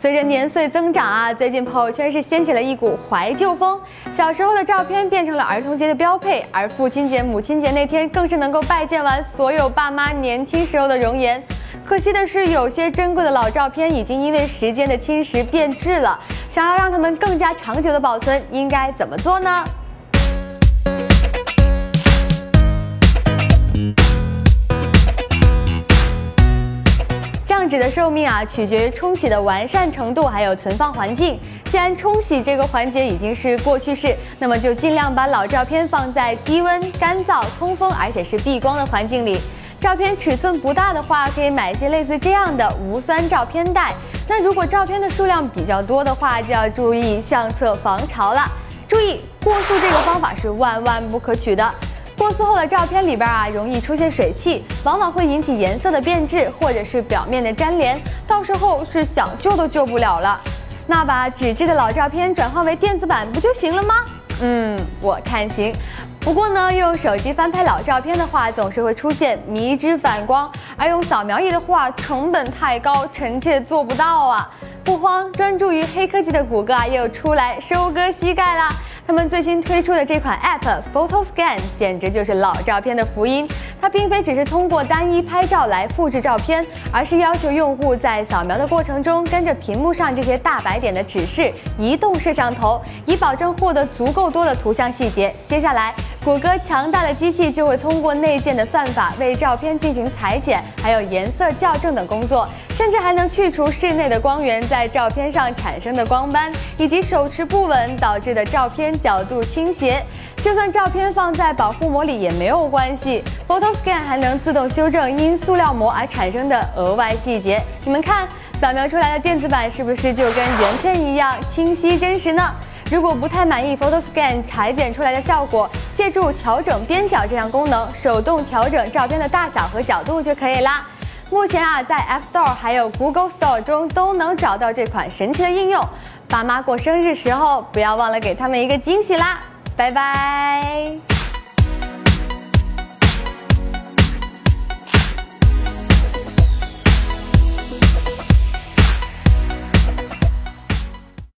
随着年岁增长啊，最近朋友圈是掀起了一股怀旧风。小时候的照片变成了儿童节的标配，而父亲节、母亲节那天更是能够拜见完所有爸妈年轻时候的容颜。可惜的是，有些珍贵的老照片已经因为时间的侵蚀变质了。想要让他们更加长久的保存，应该怎么做呢？纸的寿命啊，取决于冲洗的完善程度，还有存放环境。既然冲洗这个环节已经是过去式，那么就尽量把老照片放在低温、干燥、通风，而且是避光的环境里。照片尺寸不大的话，可以买一些类似这样的无酸照片袋。那如果照片的数量比较多的话，就要注意相册防潮了。注意过塑这个方法是万万不可取的。过塑后的照片里边啊，容易出现水汽，往往会引起颜色的变质，或者是表面的粘连，到时候是想救都救不了了。那把纸质的老照片转换为电子版不就行了吗？嗯，我看行。不过呢，用手机翻拍老照片的话，总是会出现迷之反光，而用扫描仪的话，成本太高，臣妾做不到啊。不慌，专注于黑科技的谷歌啊，又出来收割膝盖啦。他们最新推出的这款 App Photo Scan 简直就是老照片的福音。它并非只是通过单一拍照来复制照片，而是要求用户在扫描的过程中跟着屏幕上这些大白点的指示移动摄像头，以保证获得足够多的图像细节。接下来，谷歌强大的机器就会通过内建的算法为照片进行裁剪，还有颜色校正等工作。甚至还能去除室内的光源在照片上产生的光斑，以及手持不稳导致的照片角度倾斜。就算照片放在保护膜里也没有关系，Photo Scan 还能自动修正因塑料膜而产生的额外细节。你们看，扫描出来的电子版是不是就跟原片一样清晰真实呢？如果不太满意 Photo Scan 裁剪出来的效果，借助调整边角这项功能，手动调整照片的大小和角度就可以啦。目前啊，在 App Store 还有 Google Store 中都能找到这款神奇的应用。爸妈过生日时候，不要忘了给他们一个惊喜啦！拜拜。